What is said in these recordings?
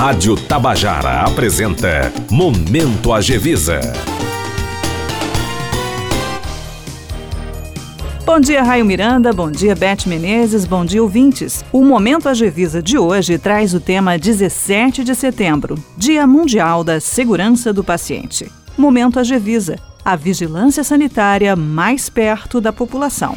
Rádio Tabajara apresenta Momento Agevisa. Bom dia, Raio Miranda. Bom dia, Beth Menezes. Bom dia, ouvintes. O Momento Agevisa de hoje traz o tema 17 de setembro, Dia Mundial da Segurança do Paciente. Momento Agevisa, a vigilância sanitária mais perto da população.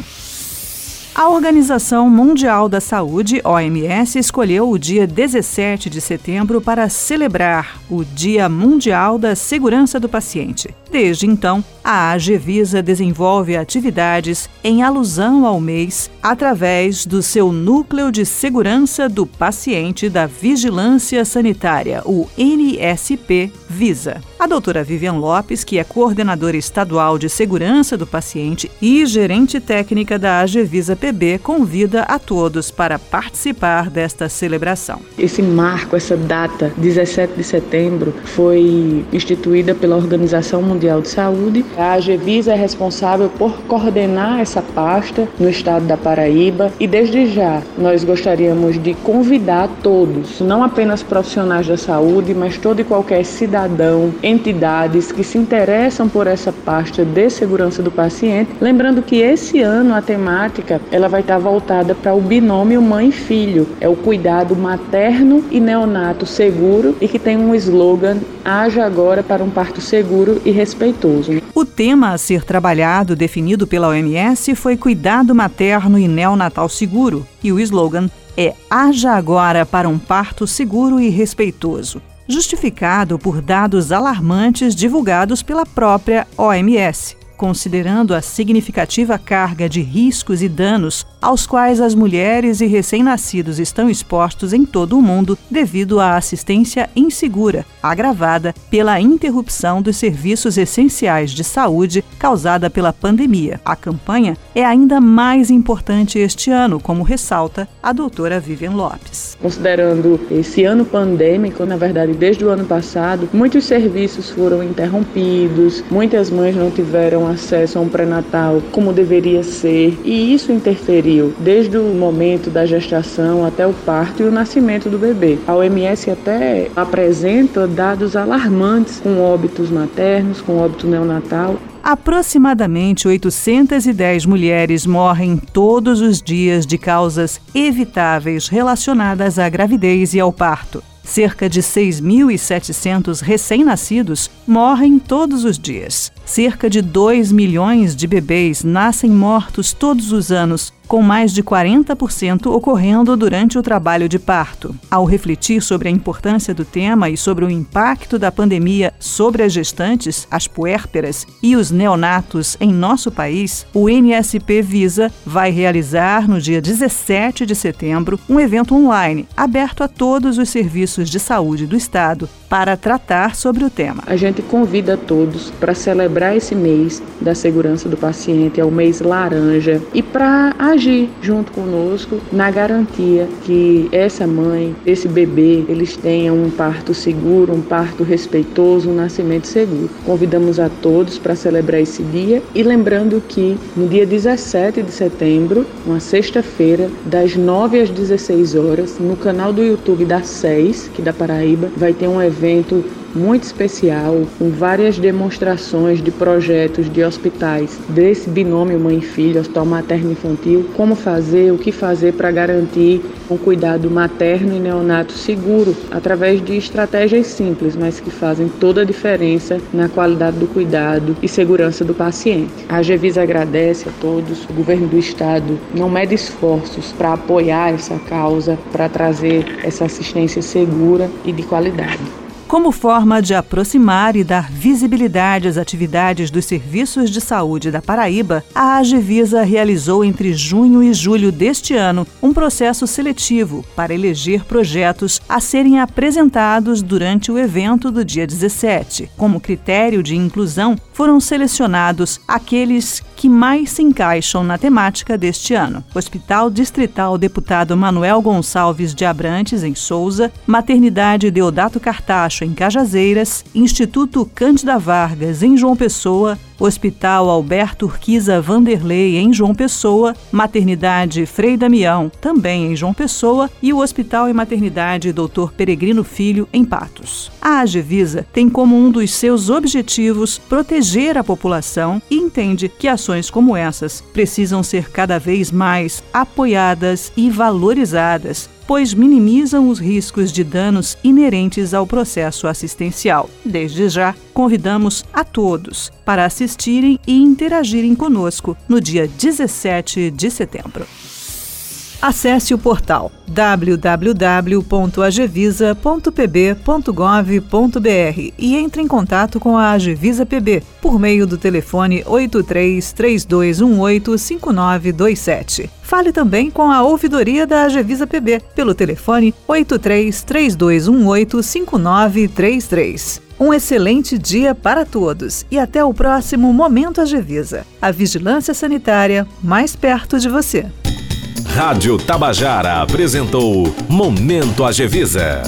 A Organização Mundial da Saúde, OMS, escolheu o dia 17 de setembro para celebrar o Dia Mundial da Segurança do Paciente. Desde então, a AGVISA desenvolve atividades em alusão ao mês através do seu Núcleo de Segurança do Paciente da Vigilância Sanitária, o NSP Visa. A doutora Vivian Lopes, que é coordenadora estadual de segurança do paciente e gerente técnica da AGVISA PB, convida a todos para participar desta celebração. Esse marco, essa data, 17 de setembro, foi instituída pela Organização Mundial de Saúde a AGVISA é responsável por coordenar essa pasta no estado da Paraíba e desde já nós gostaríamos de convidar todos, não apenas profissionais da saúde, mas todo e qualquer cidadão, entidades que se interessam por essa pasta de segurança do paciente, lembrando que esse ano a temática ela vai estar voltada para o binômio mãe filho, é o cuidado materno e neonato seguro e que tem um slogan haja agora para um parto seguro e respeitoso. O tema a ser trabalhado, definido pela OMS, foi cuidado materno e neonatal seguro, e o slogan é Haja agora para um parto seguro e respeitoso, justificado por dados alarmantes divulgados pela própria OMS considerando a significativa carga de riscos e danos aos quais as mulheres e recém-nascidos estão expostos em todo o mundo devido à assistência insegura, agravada pela interrupção dos serviços essenciais de saúde causada pela pandemia. A campanha é ainda mais importante este ano, como ressalta a doutora Vivian Lopes. Considerando esse ano pandêmico, na verdade, desde o ano passado, muitos serviços foram interrompidos, muitas mães não tiveram acesso a um pré-natal como deveria ser, e isso interferiu desde o momento da gestação até o parto e o nascimento do bebê. A OMS até apresenta dados alarmantes com óbitos maternos, com óbito neonatal. Aproximadamente 810 mulheres morrem todos os dias de causas evitáveis relacionadas à gravidez e ao parto. Cerca de 6.700 recém-nascidos morrem todos os dias. Cerca de 2 milhões de bebês nascem mortos todos os anos com mais de 40% ocorrendo durante o trabalho de parto. Ao refletir sobre a importância do tema e sobre o impacto da pandemia sobre as gestantes, as puérperas e os neonatos em nosso país, o NSP Visa vai realizar no dia 17 de setembro um evento online aberto a todos os serviços de saúde do estado para tratar sobre o tema. A gente convida todos para celebrar esse mês da segurança do paciente, é o mês laranja, e para agir junto conosco na garantia que essa mãe, esse bebê, eles tenham um parto seguro, um parto respeitoso, um nascimento seguro. Convidamos a todos para celebrar esse dia e lembrando que no dia 17 de setembro, uma sexta-feira, das 9 às 16 horas, no canal do YouTube da SES, que da Paraíba, vai ter um evento muito especial, com várias demonstrações de projetos de hospitais desse binômio mãe-filho, hospital materno-infantil, como fazer, o que fazer para garantir um cuidado materno e neonato seguro, através de estratégias simples, mas que fazem toda a diferença na qualidade do cuidado e segurança do paciente. A Gevisa agradece a todos, o governo do estado não mede esforços para apoiar essa causa, para trazer essa assistência segura e de qualidade. Como forma de aproximar e dar visibilidade às atividades dos serviços de saúde da Paraíba, a Agevisa realizou entre junho e julho deste ano um processo seletivo para eleger projetos a serem apresentados durante o evento do dia 17. Como critério de inclusão, foram selecionados aqueles que mais se encaixam na temática deste ano. Hospital Distrital Deputado Manuel Gonçalves de Abrantes, em Souza, Maternidade Deodato Cartacho, em Cajazeiras, Instituto Cândida Vargas, em João Pessoa, Hospital Alberto Urquiza Vanderlei, em João Pessoa, Maternidade Frei Damião, também em João Pessoa, e o Hospital e Maternidade Dr. Peregrino Filho, em Patos. A Agevisa tem como um dos seus objetivos proteger a população e entende que ações como essas precisam ser cada vez mais apoiadas e valorizadas pois minimizam os riscos de danos inerentes ao processo assistencial. Desde já, convidamos a todos para assistirem e interagirem conosco no dia 17 de setembro. Acesse o portal www.agevisa.pb.gov.br e entre em contato com a Agevisa PB por meio do telefone 83 3218 5927. Fale também com a ouvidoria da Agevisa PB pelo telefone 83 3218 5933. Um excelente dia para todos e até o próximo Momento Agevisa. A vigilância sanitária mais perto de você. Rádio Tabajara apresentou Momento Agevisa.